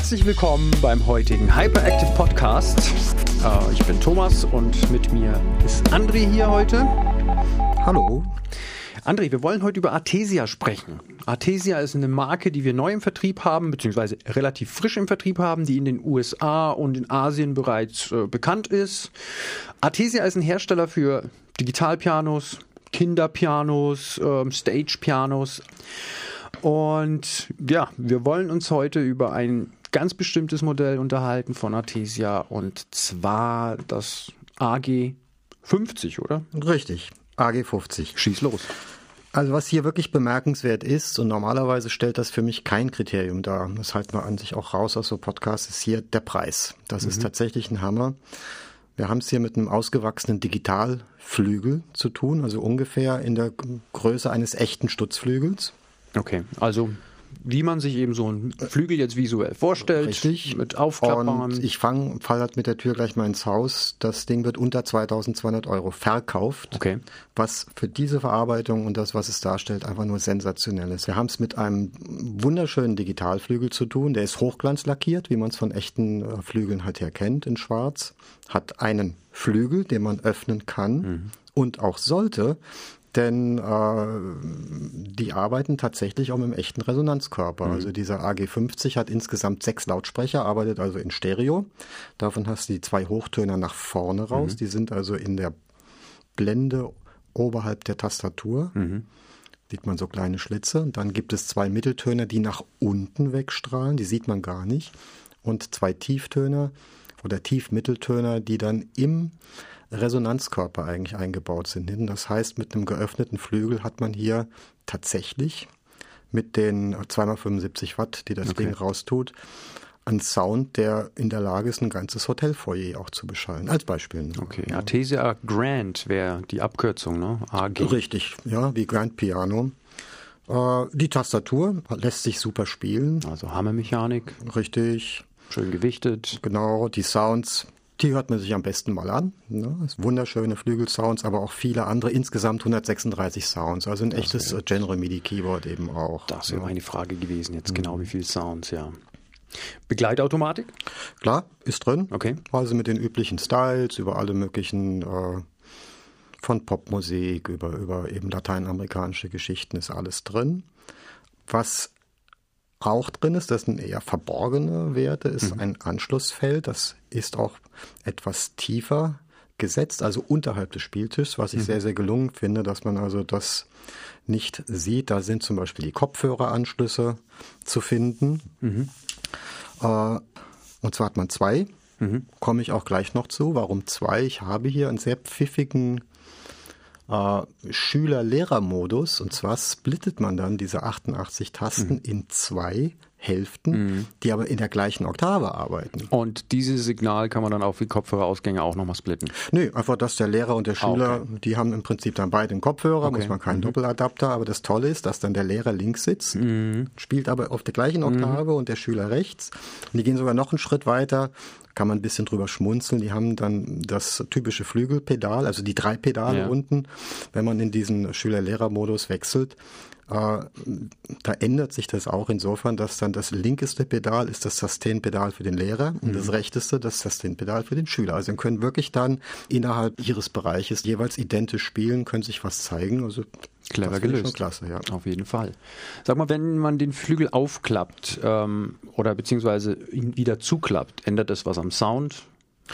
Herzlich willkommen beim heutigen Hyperactive Podcast. Äh, ich bin Thomas und mit mir ist André hier heute. Hallo. André, wir wollen heute über Artesia sprechen. Artesia ist eine Marke, die wir neu im Vertrieb haben, beziehungsweise relativ frisch im Vertrieb haben, die in den USA und in Asien bereits äh, bekannt ist. Artesia ist ein Hersteller für Digitalpianos, Kinderpianos, äh, Stage-Pianos. Und ja, wir wollen uns heute über ein ganz bestimmtes Modell unterhalten von Artesia und zwar das AG 50, oder? Richtig, AG 50. Schieß los. Also was hier wirklich bemerkenswert ist, und normalerweise stellt das für mich kein Kriterium dar, das halten wir an sich auch raus aus so Podcasts, ist hier der Preis. Das mhm. ist tatsächlich ein Hammer. Wir haben es hier mit einem ausgewachsenen Digitalflügel zu tun, also ungefähr in der Größe eines echten Stutzflügels. Okay, also wie man sich eben so einen Flügel jetzt visuell vorstellt. Richtig. Mit aufklappbaren. Und ich fange, fall halt mit der Tür gleich mal ins Haus. Das Ding wird unter 2200 Euro verkauft. Okay. Was für diese Verarbeitung und das, was es darstellt, einfach nur sensationell ist. Wir haben es mit einem wunderschönen Digitalflügel zu tun. Der ist hochglanzlackiert, wie man es von echten äh, Flügeln halt her kennt, in schwarz. Hat einen Flügel, den man öffnen kann. Mhm. Und auch sollte, denn äh, die arbeiten tatsächlich auch mit einem echten Resonanzkörper. Mhm. Also dieser AG50 hat insgesamt sechs Lautsprecher, arbeitet also in Stereo. Davon hast du die zwei Hochtöner nach vorne raus. Mhm. Die sind also in der Blende oberhalb der Tastatur. Mhm. Sieht man so kleine Schlitze. Und dann gibt es zwei Mitteltöner, die nach unten wegstrahlen. Die sieht man gar nicht. Und zwei Tieftöner oder Tiefmitteltöner, die dann im Resonanzkörper eigentlich eingebaut sind. Das heißt, mit einem geöffneten Flügel hat man hier tatsächlich mit den 2x75 Watt, die das okay. Ding raustut, einen Sound, der in der Lage ist, ein ganzes Hotelfoyer auch zu beschallen. Als Beispiel. Okay, Artesia Grand wäre die Abkürzung, ne? AG. Richtig, ja, wie Grand Piano. Äh, die Tastatur lässt sich super spielen. Also Hammermechanik. Richtig. Schön gewichtet. Genau, die Sounds die hört man sich am besten mal an. Ne? Wunderschöne Flügelsounds, aber auch viele andere. Insgesamt 136 Sounds. Also ein das echtes wär, General MIDI Keyboard eben auch. Das wäre ja. meine Frage gewesen jetzt. Genau mhm. wie viele Sounds, ja. Begleitautomatik? Klar, ist drin. Okay. Also mit den üblichen Styles über alle möglichen äh, von Popmusik über, über eben lateinamerikanische Geschichten ist alles drin. Was auch drin ist, das sind eher verborgene Werte, ist mhm. ein Anschlussfeld, das ist auch etwas tiefer gesetzt, also unterhalb des Spieltischs, was ich mhm. sehr, sehr gelungen finde, dass man also das nicht sieht. Da sind zum Beispiel die Kopfhöreranschlüsse zu finden. Mhm. Äh, und zwar hat man zwei. Mhm. Komme ich auch gleich noch zu. Warum zwei? Ich habe hier einen sehr pfiffigen äh, Schüler-Lehrer-Modus. Und zwar splittet man dann diese 88 Tasten mhm. in zwei Hälften, mhm. die aber in der gleichen Oktave arbeiten. Und dieses Signal kann man dann auch für Kopfhörerausgänge auch nochmal splitten? Nö, einfach, dass der Lehrer und der Schüler, okay. die haben im Prinzip dann beide einen Kopfhörer, okay. muss man keinen mhm. Doppeladapter, aber das Tolle ist, dass dann der Lehrer links sitzt, mhm. spielt aber auf der gleichen Oktave mhm. und der Schüler rechts. Und die gehen sogar noch einen Schritt weiter, kann man ein bisschen drüber schmunzeln. Die haben dann das typische Flügelpedal, also die drei Pedale ja. unten. Wenn man in diesen Schüler-Lehrer-Modus wechselt, äh, da ändert sich das auch insofern, dass dann das linkeste Pedal ist das Sustain-Pedal für den Lehrer und mhm. das rechteste das Sustain-Pedal für den Schüler. Also können wirklich dann innerhalb ihres Bereiches jeweils identisch spielen, können sich was zeigen. Also Clever gelöst. klasse, ja. Auf jeden Fall. Sag mal, wenn man den Flügel aufklappt ähm, oder beziehungsweise ihn wieder zuklappt, ändert das was am Sound?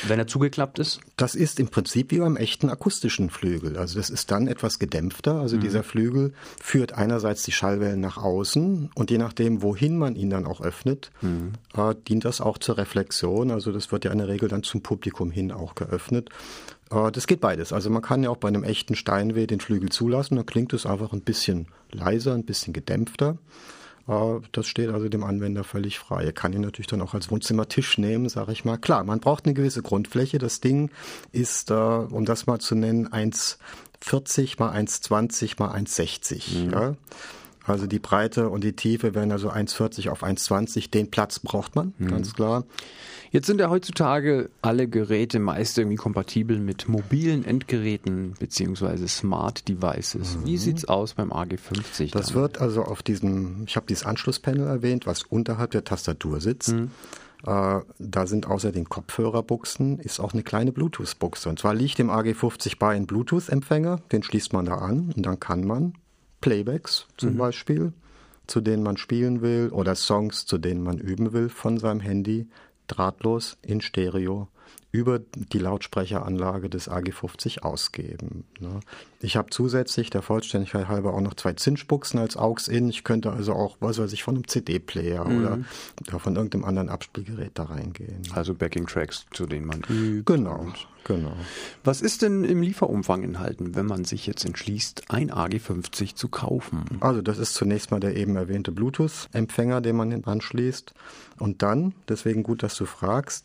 Wenn er zugeklappt ist? Das ist im Prinzip wie beim echten akustischen Flügel. Also das ist dann etwas gedämpfter. Also mhm. dieser Flügel führt einerseits die Schallwellen nach außen und je nachdem, wohin man ihn dann auch öffnet, mhm. äh, dient das auch zur Reflexion. Also das wird ja in der Regel dann zum Publikum hin auch geöffnet. Äh, das geht beides. Also man kann ja auch bei einem echten Steinweh den Flügel zulassen. Dann klingt es einfach ein bisschen leiser, ein bisschen gedämpfter. Äh, das steht also dem Anwender völlig frei. Er kann ihn natürlich dann auch als Wohnzimmertisch nehmen, sage ich mal. Klar, man braucht eine gewisse Grundfläche. Das Ding ist, äh, um das mal zu nennen, 1,40 mal 1,20 mal 1,60. Mhm. Ja? Also die Breite und die Tiefe werden also 1,40 auf 1,20. Den Platz braucht man, mhm. ganz klar. Jetzt sind ja heutzutage alle Geräte meist irgendwie kompatibel mit mobilen Endgeräten beziehungsweise Smart Devices. Mhm. Wie sieht's aus beim AG50? Das dann? wird also auf diesem, ich habe dieses Anschlusspanel erwähnt, was unterhalb der Tastatur sitzt. Mhm. Äh, da sind außer den Kopfhörerbuchsen ist auch eine kleine Bluetooth-Buchse. Und zwar liegt im AG50 bei ein Bluetooth-Empfänger, den schließt man da an und dann kann man Playbacks zum mhm. Beispiel, zu denen man spielen will, oder Songs, zu denen man üben will, von seinem Handy drahtlos in Stereo über die Lautsprecheranlage des AG50 ausgeben. Ne? Ich habe zusätzlich der Vollständigkeit halber auch noch zwei Zinsbuchsen als AUX-In. Ich könnte also auch, was weiß ich, von einem CD-Player mhm. oder von irgendeinem anderen Abspielgerät da reingehen. Also Backing-Tracks, zu denen man übt. Genau, genau. Was ist denn im Lieferumfang enthalten, wenn man sich jetzt entschließt, ein AG50 zu kaufen? Also das ist zunächst mal der eben erwähnte Bluetooth-Empfänger, den man anschließt. Und dann, deswegen gut, dass du fragst,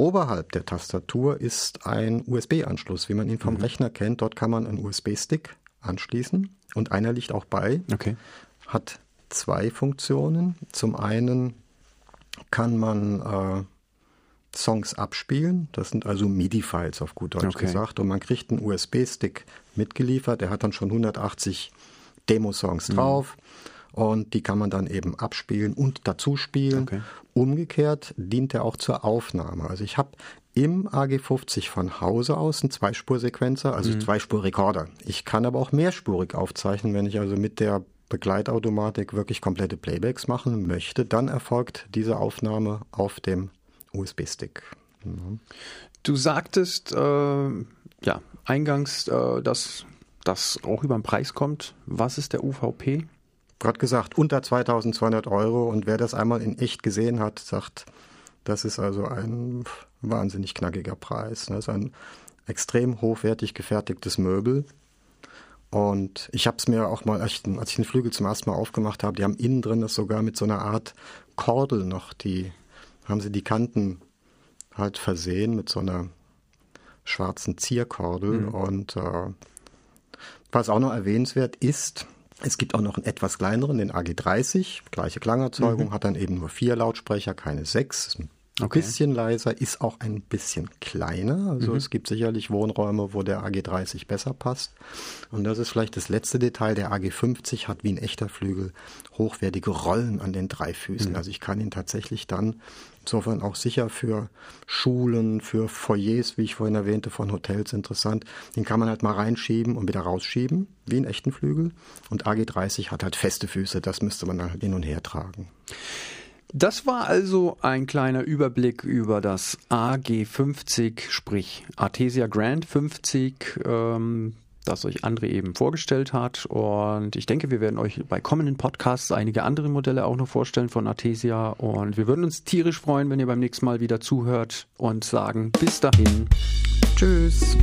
Oberhalb der Tastatur ist ein USB-Anschluss, wie man ihn vom mhm. Rechner kennt. Dort kann man einen USB-Stick anschließen und einer liegt auch bei. Okay. Hat zwei Funktionen. Zum einen kann man äh, Songs abspielen. Das sind also MIDI-Files auf gut Deutsch okay. gesagt. Und man kriegt einen USB-Stick mitgeliefert. Der hat dann schon 180 Demo-Songs mhm. Und die kann man dann eben abspielen und dazu spielen. Okay. Umgekehrt dient er auch zur Aufnahme. Also ich habe im AG50 von Hause aus einen Zweispursequenzer, also mhm. Zweispurrekorder. Ich kann aber auch mehrspurig aufzeichnen, wenn ich also mit der Begleitautomatik wirklich komplette Playbacks machen möchte, dann erfolgt diese Aufnahme auf dem USB-Stick. Ja. Du sagtest äh, ja eingangs, äh, dass das auch über den Preis kommt. Was ist der UVP? Gerade gesagt, unter 2200 Euro. Und wer das einmal in echt gesehen hat, sagt, das ist also ein wahnsinnig knackiger Preis. Das ist ein extrem hochwertig gefertigtes Möbel. Und ich habe es mir auch mal, als ich, den, Flügel zum ersten Mal aufgemacht habe, die haben innen drin das sogar mit so einer Art Kordel noch, die haben sie die Kanten halt versehen mit so einer schwarzen Zierkordel. Mhm. Und äh, was auch noch erwähnenswert ist, es gibt auch noch einen etwas kleineren, den AG30, gleiche Klangerzeugung, mhm. hat dann eben nur vier Lautsprecher, keine sechs. Ist ein okay. bisschen leiser, ist auch ein bisschen kleiner. Also mhm. es gibt sicherlich Wohnräume, wo der AG30 besser passt. Und das ist vielleicht das letzte Detail. Der AG50 hat wie ein echter Flügel hochwertige Rollen an den drei Füßen. Mhm. Also ich kann ihn tatsächlich dann Insofern auch sicher für Schulen, für Foyers, wie ich vorhin erwähnte, von Hotels interessant. Den kann man halt mal reinschieben und wieder rausschieben, wie einen echten Flügel. Und AG30 hat halt feste Füße, das müsste man halt hin und her tragen. Das war also ein kleiner Überblick über das AG50, sprich Artesia Grand 50. Ähm, das euch André eben vorgestellt hat. Und ich denke, wir werden euch bei kommenden Podcasts einige andere Modelle auch noch vorstellen von Artesia. Und wir würden uns tierisch freuen, wenn ihr beim nächsten Mal wieder zuhört und sagen bis dahin. Tschüss.